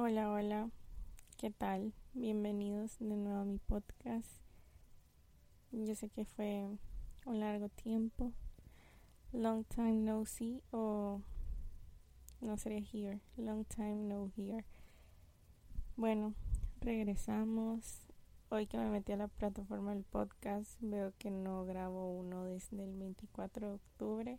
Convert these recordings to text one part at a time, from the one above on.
Hola, hola, ¿qué tal? Bienvenidos de nuevo a mi podcast. Yo sé que fue un largo tiempo, long time no see o no sería here, long time no here. Bueno, regresamos. Hoy que me metí a la plataforma del podcast, veo que no grabo uno desde el 24 de octubre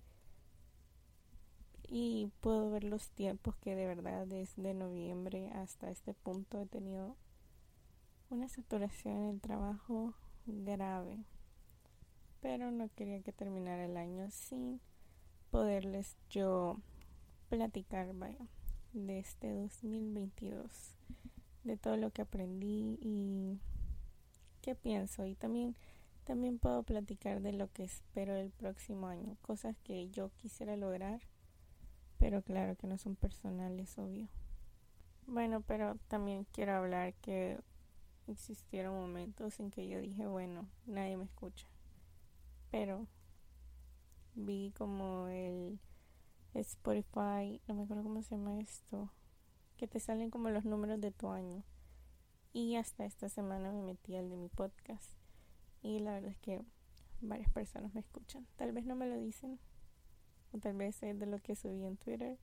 y puedo ver los tiempos que de verdad desde noviembre hasta este punto he tenido una saturación en el trabajo grave. Pero no quería que terminara el año sin poderles yo platicar vaya, de este 2022 de todo lo que aprendí y qué pienso. Y también también puedo platicar de lo que espero el próximo año cosas que yo quisiera lograr pero claro que no son personales, obvio. Bueno, pero también quiero hablar que existieron momentos en que yo dije, bueno, nadie me escucha. Pero vi como el Spotify, no me acuerdo cómo se llama esto, que te salen como los números de tu año. Y hasta esta semana me metí al de mi podcast. Y la verdad es que varias personas me escuchan. Tal vez no me lo dicen, o tal vez es de lo que subí en Twitter,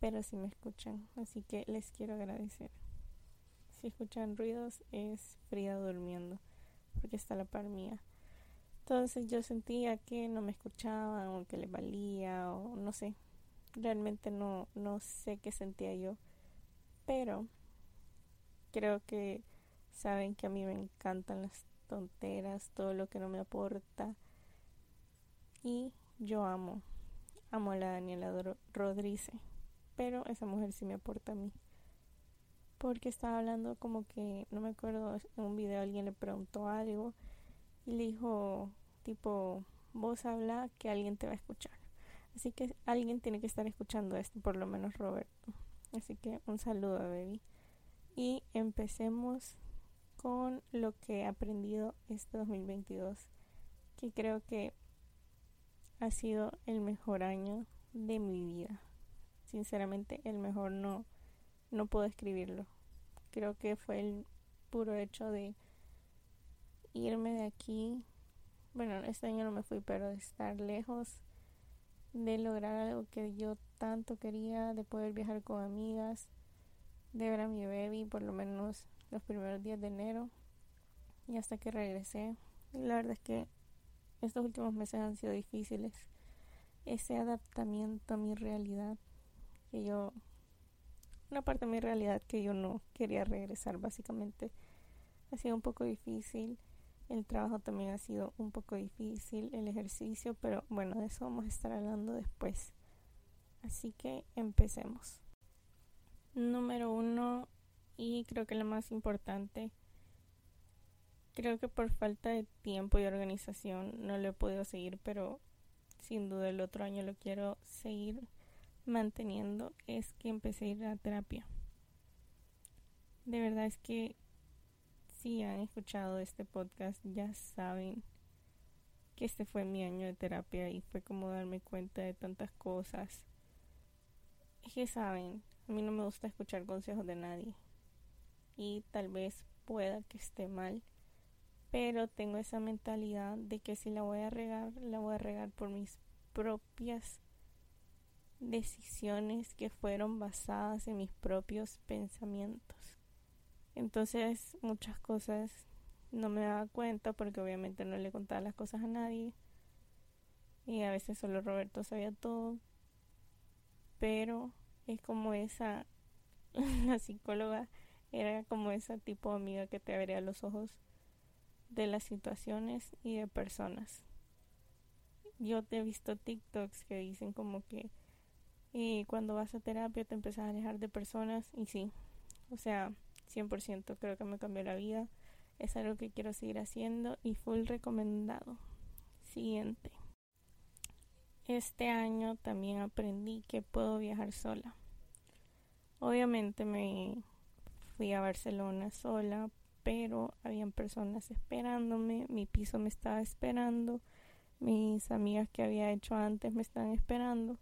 pero si me escuchan, así que les quiero agradecer. Si escuchan ruidos es Frida durmiendo, porque está la par mía. Entonces yo sentía que no me escuchaban o que les valía o no sé. Realmente no, no sé qué sentía yo. Pero creo que saben que a mí me encantan las tonteras, todo lo que no me aporta. Y yo amo, amo a la Daniela Rodríguez, pero esa mujer sí me aporta a mí. Porque estaba hablando como que, no me acuerdo, en un video alguien le preguntó algo y le dijo, tipo, vos habla que alguien te va a escuchar. Así que alguien tiene que estar escuchando esto, por lo menos Roberto. Así que un saludo, baby. Y empecemos con lo que he aprendido este 2022, que creo que ha sido el mejor año de mi vida. Sinceramente, el mejor no, no puedo escribirlo. Creo que fue el puro hecho de irme de aquí. Bueno, este año no me fui, pero de estar lejos, de lograr algo que yo tanto quería, de poder viajar con amigas, de ver a mi baby por lo menos los primeros días de enero y hasta que regresé. la verdad es que estos últimos meses han sido difíciles. Ese adaptamiento a mi realidad, que yo, una parte de mi realidad que yo no quería regresar básicamente, ha sido un poco difícil. El trabajo también ha sido un poco difícil, el ejercicio, pero bueno, de eso vamos a estar hablando después. Así que empecemos. Número uno, y creo que lo más importante, Creo que por falta de tiempo y organización no lo he podido seguir, pero sin duda el otro año lo quiero seguir manteniendo. Es que empecé a ir a terapia. De verdad es que si han escuchado este podcast ya saben que este fue mi año de terapia y fue como darme cuenta de tantas cosas. Es que saben, a mí no me gusta escuchar consejos de nadie. Y tal vez pueda que esté mal pero tengo esa mentalidad de que si la voy a regar, la voy a regar por mis propias decisiones que fueron basadas en mis propios pensamientos. Entonces muchas cosas no me daba cuenta porque obviamente no le contaba las cosas a nadie y a veces solo Roberto sabía todo, pero es como esa, la psicóloga era como esa tipo de amiga que te abría los ojos de las situaciones y de personas. Yo te he visto TikToks que dicen como que eh, cuando vas a terapia te empiezas a alejar de personas y sí, o sea, 100% creo que me cambió la vida. Es algo que quiero seguir haciendo y full recomendado. Siguiente. Este año también aprendí que puedo viajar sola. Obviamente me fui a Barcelona sola pero habían personas esperándome, mi piso me estaba esperando, mis amigas que había hecho antes me están esperando.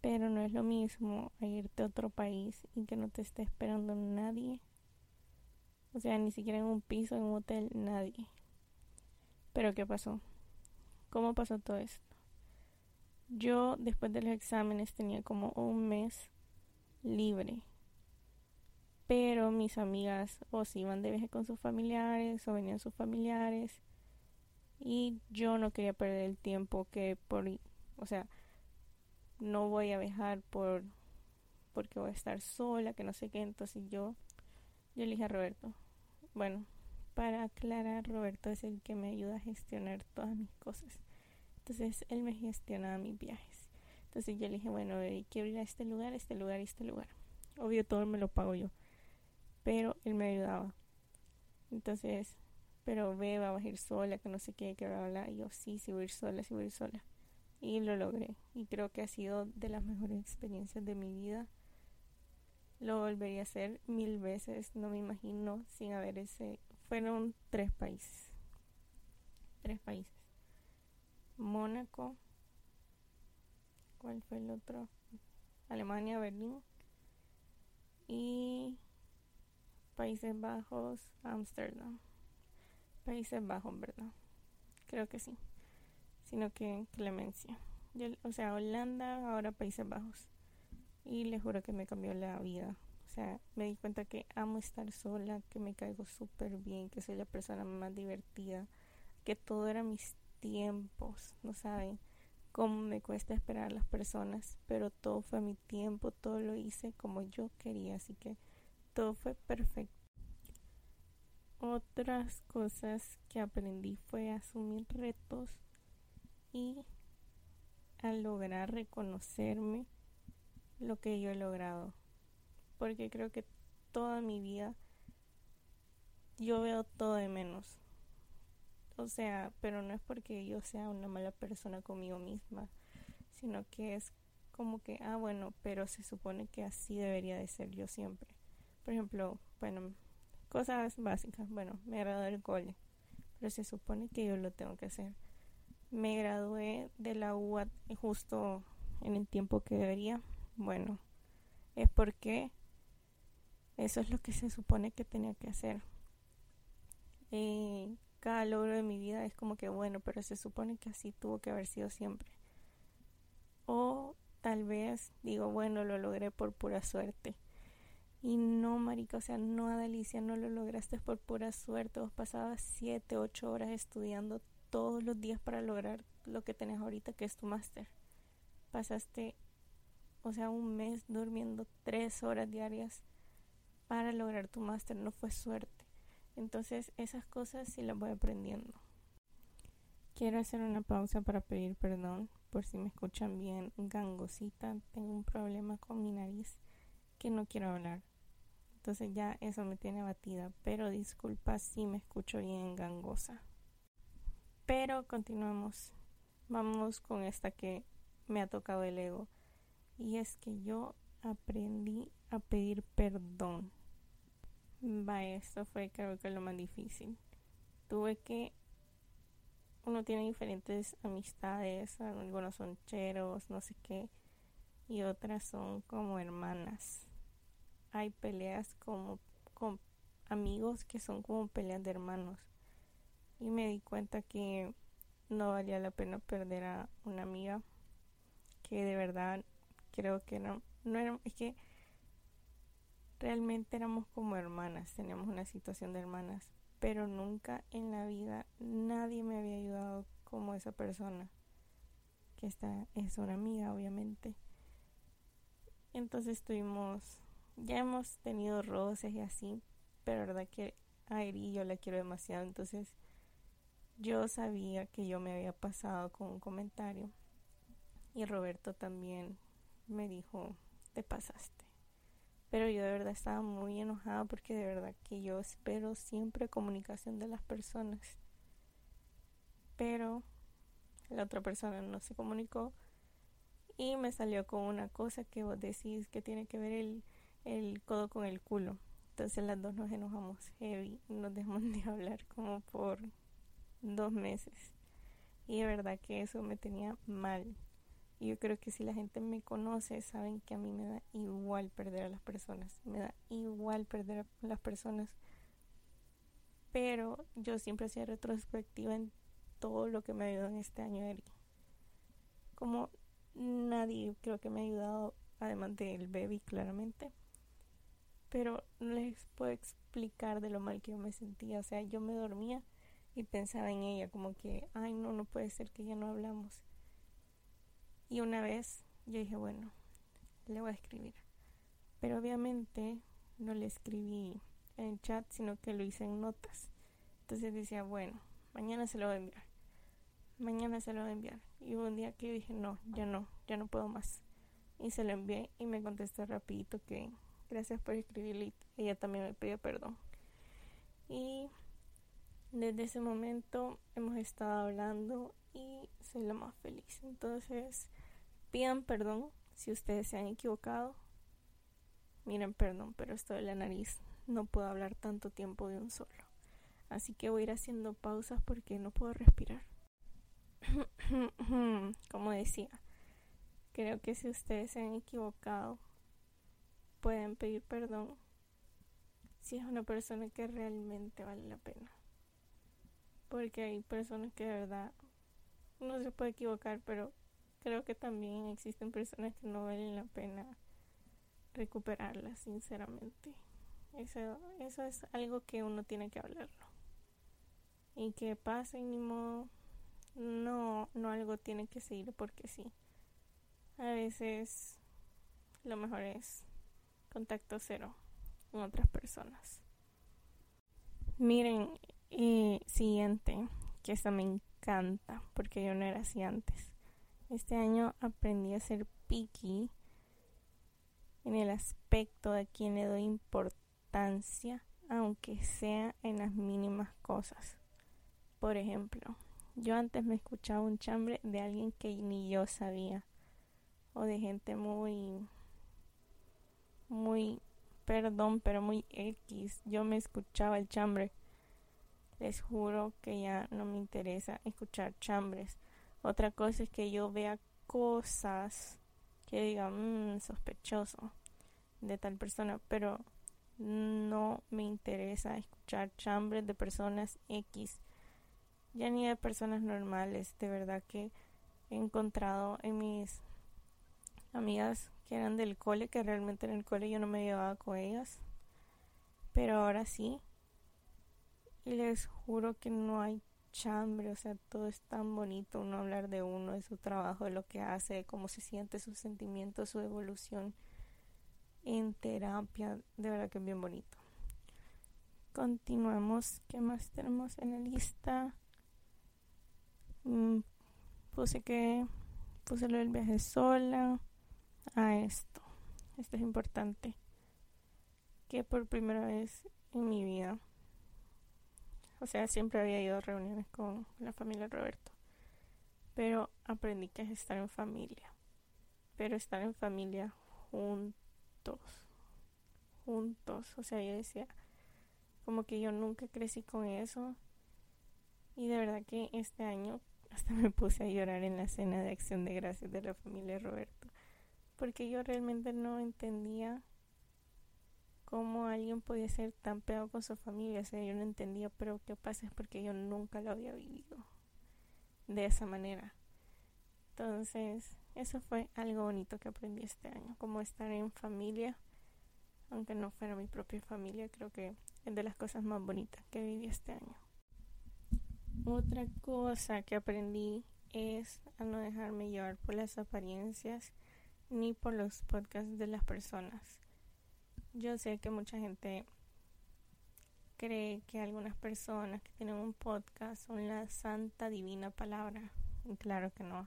Pero no es lo mismo irte a otro país y que no te esté esperando nadie. O sea, ni siquiera en un piso, en un hotel, nadie. Pero ¿qué pasó? ¿Cómo pasó todo esto? Yo después de los exámenes tenía como un mes libre. Pero mis amigas o se iban de viaje con sus familiares o venían sus familiares. Y yo no quería perder el tiempo que por, o sea, no voy a viajar por porque voy a estar sola, que no sé qué. Entonces yo, yo le dije a Roberto, bueno, para aclarar, Roberto es el que me ayuda a gestionar todas mis cosas. Entonces él me gestionaba mis viajes. Entonces yo le dije, bueno, quiero ir a este lugar, este lugar y este lugar. Obvio, todo me lo pago yo. Pero él me ayudaba. Entonces, pero ve, va a ir sola, que no sé qué, que bla, Y yo, sí, sí voy a ir sola, sí voy a ir sola. Y lo logré. Y creo que ha sido de las mejores experiencias de mi vida. Lo volvería a hacer mil veces. No me imagino sin haber ese. Fueron tres países. Tres países. Mónaco. ¿Cuál fue el otro? Alemania, Berlín. Y Países Bajos, Ámsterdam. Países Bajos, ¿verdad? Creo que sí. Sino que Clemencia. o sea, Holanda, ahora Países Bajos. Y les juro que me cambió la vida. O sea, me di cuenta que amo estar sola, que me caigo súper bien, que soy la persona más divertida, que todo era mis tiempos, no saben cómo me cuesta esperar a las personas, pero todo fue mi tiempo, todo lo hice como yo quería, así que todo fue perfecto. Otras cosas que aprendí fue asumir retos y a lograr reconocerme lo que yo he logrado. Porque creo que toda mi vida yo veo todo de menos. O sea, pero no es porque yo sea una mala persona conmigo misma, sino que es como que, ah, bueno, pero se supone que así debería de ser yo siempre. Por ejemplo, bueno, Cosas básicas. Bueno, me gradué del cole, pero se supone que yo lo tengo que hacer. Me gradué de la UAT justo en el tiempo que debería. Bueno, es porque eso es lo que se supone que tenía que hacer. Y cada logro de mi vida es como que bueno, pero se supone que así tuvo que haber sido siempre. O tal vez digo, bueno, lo logré por pura suerte. Y no, marica, o sea, no, Adalicia, no lo lograste por pura suerte. Vos pasabas 7, 8 horas estudiando todos los días para lograr lo que tenés ahorita, que es tu máster. Pasaste, o sea, un mes durmiendo 3 horas diarias para lograr tu máster. No fue suerte. Entonces, esas cosas sí las voy aprendiendo. Quiero hacer una pausa para pedir perdón por si me escuchan bien gangosita. Tengo un problema con mi nariz que no quiero hablar. Entonces ya eso me tiene abatida. Pero disculpa si me escucho bien gangosa. Pero continuamos. Vamos con esta que me ha tocado el ego. Y es que yo aprendí a pedir perdón. Va, esto fue creo que lo más difícil. Tuve que uno tiene diferentes amistades, algunos son cheros, no sé qué, y otras son como hermanas hay peleas como con amigos que son como peleas de hermanos. Y me di cuenta que no valía la pena perder a una amiga que de verdad creo que no, no era, es que realmente éramos como hermanas, teníamos una situación de hermanas, pero nunca en la vida nadie me había ayudado como esa persona, que esta es una amiga obviamente. Entonces tuvimos ya hemos tenido roces y así, pero la verdad que a Eri yo la quiero demasiado, entonces yo sabía que yo me había pasado con un comentario y Roberto también me dijo, te pasaste. Pero yo de verdad estaba muy enojada porque de verdad que yo espero siempre comunicación de las personas. Pero la otra persona no se comunicó y me salió con una cosa que vos decís que tiene que ver el el codo con el culo. Entonces las dos nos enojamos heavy, nos dejamos de hablar como por dos meses. Y de verdad que eso me tenía mal. Y yo creo que si la gente me conoce, saben que a mí me da igual perder a las personas. Me da igual perder a las personas. Pero yo siempre hacía retrospectiva en todo lo que me ayudó en este año, Eri. Como nadie creo que me ha ayudado, además del baby, claramente. Pero no les puedo explicar de lo mal que yo me sentía. O sea, yo me dormía y pensaba en ella, como que, ay, no, no puede ser que ya no hablamos. Y una vez yo dije, bueno, le voy a escribir. Pero obviamente no le escribí en chat, sino que lo hice en notas. Entonces decía, bueno, mañana se lo voy a enviar. Mañana se lo voy a enviar. Y hubo un día que yo dije, no, ya no, ya no puedo más. Y se lo envié y me contestó rapidito que gracias por escribirle. Ella también me pidió perdón. Y desde ese momento hemos estado hablando y soy la más feliz. Entonces, pidan perdón si ustedes se han equivocado. Miren, perdón, pero esto de la nariz no puedo hablar tanto tiempo de un solo. Así que voy a ir haciendo pausas porque no puedo respirar. Como decía, creo que si ustedes se han equivocado, pueden pedir perdón si es una persona que realmente vale la pena. Porque hay personas que de verdad no se puede equivocar, pero creo que también existen personas que no valen la pena recuperarlas, sinceramente. Eso, eso es algo que uno tiene que hablarlo. Y que pase ni modo. No, no algo tiene que seguir porque sí. A veces lo mejor es contacto cero con otras personas. Miren, y siguiente, que eso me encanta porque yo no era así antes. Este año aprendí a ser picky en el aspecto de quien le doy importancia, aunque sea en las mínimas cosas. Por ejemplo, yo antes me escuchaba un chambre de alguien que ni yo sabía, o de gente muy, muy, perdón, pero muy X. Yo me escuchaba el chambre les juro que ya no me interesa escuchar chambres. Otra cosa es que yo vea cosas que digan, mmm, sospechoso de tal persona, pero no me interesa escuchar chambres de personas X, ya ni de personas normales. De verdad que he encontrado en mis amigas que eran del cole, que realmente en el cole yo no me llevaba con ellas, pero ahora sí, y les juro que no hay chambre, o sea, todo es tan bonito uno hablar de uno, de su trabajo, de lo que hace, de cómo se siente, sus sentimientos, su evolución en terapia, de verdad que es bien bonito. Continuamos, ¿qué más tenemos en la lista? Mm, puse que puse lo del viaje sola a esto. Esto es importante. Que por primera vez en mi vida o sea, siempre había ido a reuniones con la familia Roberto. Pero aprendí que es estar en familia. Pero estar en familia juntos. Juntos. O sea, yo decía, como que yo nunca crecí con eso. Y de verdad que este año hasta me puse a llorar en la cena de acción de gracias de la familia Roberto. Porque yo realmente no entendía cómo alguien podía ser tan pegado con su familia. O sea, yo no entendía, pero qué pasa es porque yo nunca lo había vivido de esa manera. Entonces, eso fue algo bonito que aprendí este año, como estar en familia, aunque no fuera mi propia familia, creo que es de las cosas más bonitas que viví este año. Otra cosa que aprendí es a no dejarme llevar por las apariencias ni por los podcasts de las personas. Yo sé que mucha gente cree que algunas personas que tienen un podcast son la santa divina palabra. Y claro que no.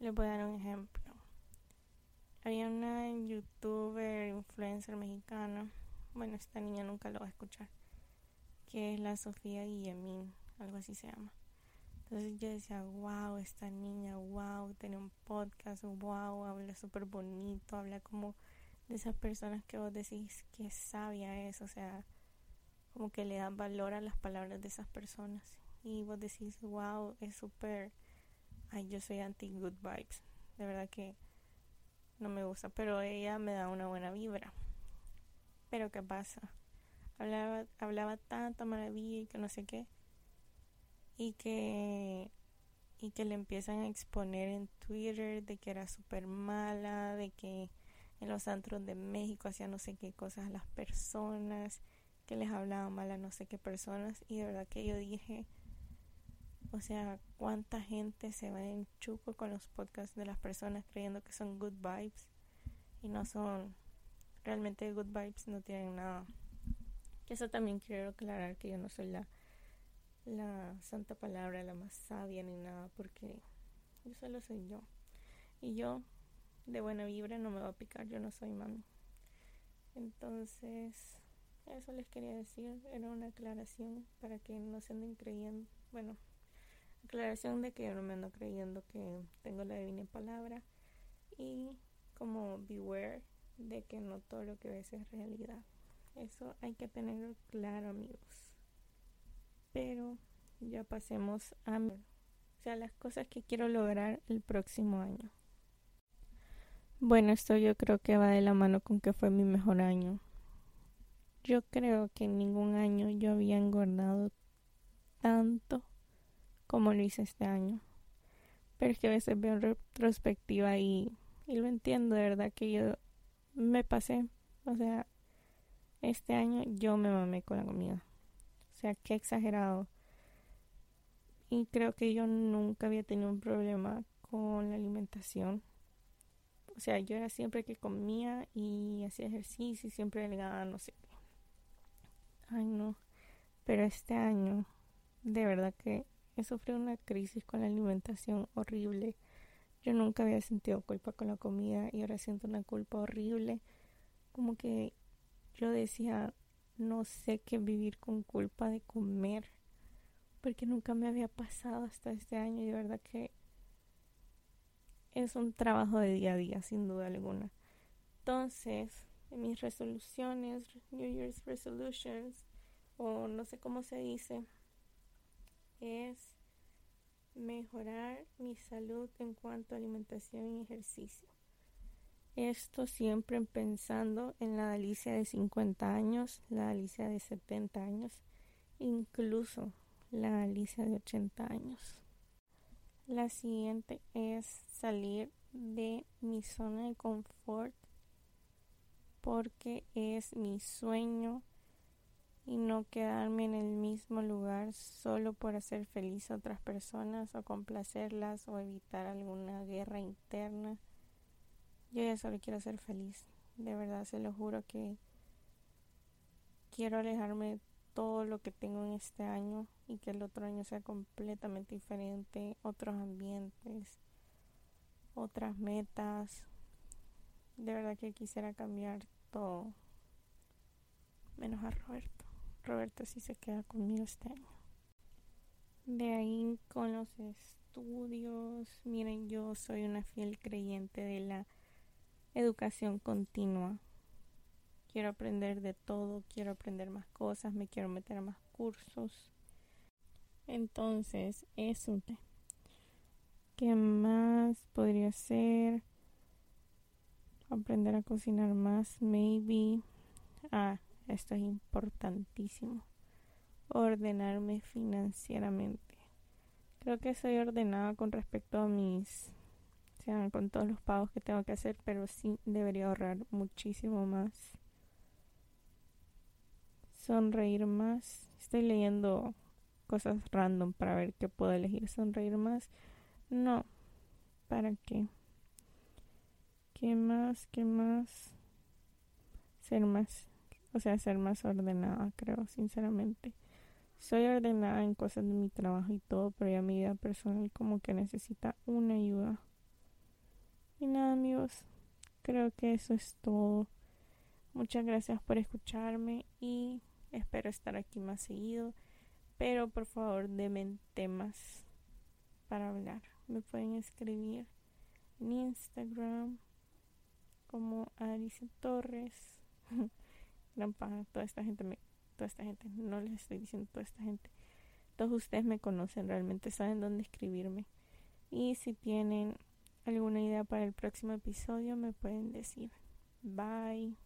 Les voy a dar un ejemplo. Había una youtuber, influencer mexicana. Bueno, esta niña nunca lo va a escuchar. Que es la Sofía Guillemín, algo así se llama. Entonces yo decía, wow, esta niña, wow, tiene un podcast, wow, habla súper bonito, habla como de esas personas que vos decís que sabia es, o sea, como que le dan valor a las palabras de esas personas. Y vos decís, wow, es súper, ay, yo soy anti good vibes. de verdad que no me gusta, pero ella me da una buena vibra. Pero ¿qué pasa? Hablaba, hablaba tanta maravilla y que no sé qué. Y que y que le empiezan a exponer en Twitter de que era súper mala, de que en los antros de México hacía no sé qué cosas a las personas, que les hablaba mal a no sé qué personas y de verdad que yo dije, o sea, cuánta gente se va en chuco con los podcasts de las personas creyendo que son good vibes y no son realmente good vibes, no tienen nada. Que eso también quiero aclarar que yo no soy la la santa palabra, la más sabia ni nada, porque yo solo soy yo. Y yo de buena vibra no me va a picar, yo no soy mami. Entonces, eso les quería decir, era una aclaración para que no se anden creyendo, bueno, aclaración de que yo no me ando creyendo que tengo la divina palabra y como beware de que no todo lo que ves es realidad. Eso hay que tenerlo claro, amigos. Pero ya pasemos a o sea, las cosas que quiero lograr el próximo año. Bueno, esto yo creo que va de la mano con que fue mi mejor año. Yo creo que en ningún año yo había engordado tanto como lo hice este año. Pero es que a veces veo en retrospectiva y, y lo entiendo, de verdad que yo me pasé. O sea, este año yo me mamé con la comida. O sea, qué exagerado. Y creo que yo nunca había tenido un problema con la alimentación. O sea, yo era siempre que comía y hacía ejercicio y siempre delgada, no sé. Ay, no. Pero este año, de verdad que he sufrido una crisis con la alimentación horrible. Yo nunca había sentido culpa con la comida y ahora siento una culpa horrible. Como que yo decía, no sé qué vivir con culpa de comer, porque nunca me había pasado hasta este año y de verdad que es un trabajo de día a día, sin duda alguna. Entonces, en mis resoluciones, New Year's Resolutions, o no sé cómo se dice, es mejorar mi salud en cuanto a alimentación y ejercicio. Esto siempre pensando en la Alicia de 50 años, la Alicia de 70 años, incluso la Alicia de 80 años. La siguiente es salir de mi zona de confort porque es mi sueño y no quedarme en el mismo lugar solo por hacer feliz a otras personas o complacerlas o evitar alguna guerra interna yo ya solo quiero ser feliz. De verdad, se lo juro que quiero alejarme de todo lo que tengo en este año y que el otro año sea completamente diferente, otros ambientes, otras metas. De verdad que quisiera cambiar todo. Menos a Roberto. Roberto sí se queda conmigo este año. De ahí con los estudios. Miren, yo soy una fiel creyente de la educación continua. Quiero aprender de todo, quiero aprender más cosas, me quiero meter a más cursos. Entonces, eso. ¿Qué más podría ser? Aprender a cocinar más, maybe. Ah, esto es importantísimo. Ordenarme financieramente. Creo que soy ordenada con respecto a mis con todos los pagos que tengo que hacer, pero sí debería ahorrar muchísimo más. Sonreír más. Estoy leyendo cosas random para ver qué puedo elegir. Sonreír más. No. ¿Para qué? ¿Qué más? ¿Qué más? Ser más. O sea, ser más ordenada, creo, sinceramente. Soy ordenada en cosas de mi trabajo y todo, pero ya mi vida personal como que necesita una ayuda. Y nada amigos, creo que eso es todo. Muchas gracias por escucharme y espero estar aquí más seguido. Pero por favor denme temas para hablar. Me pueden escribir en Instagram como Alicia Torres. Gran toda esta gente me, toda esta gente, no les estoy diciendo toda esta gente. Todos ustedes me conocen, realmente saben dónde escribirme. Y si tienen alguna idea para el próximo episodio me pueden decir. Bye.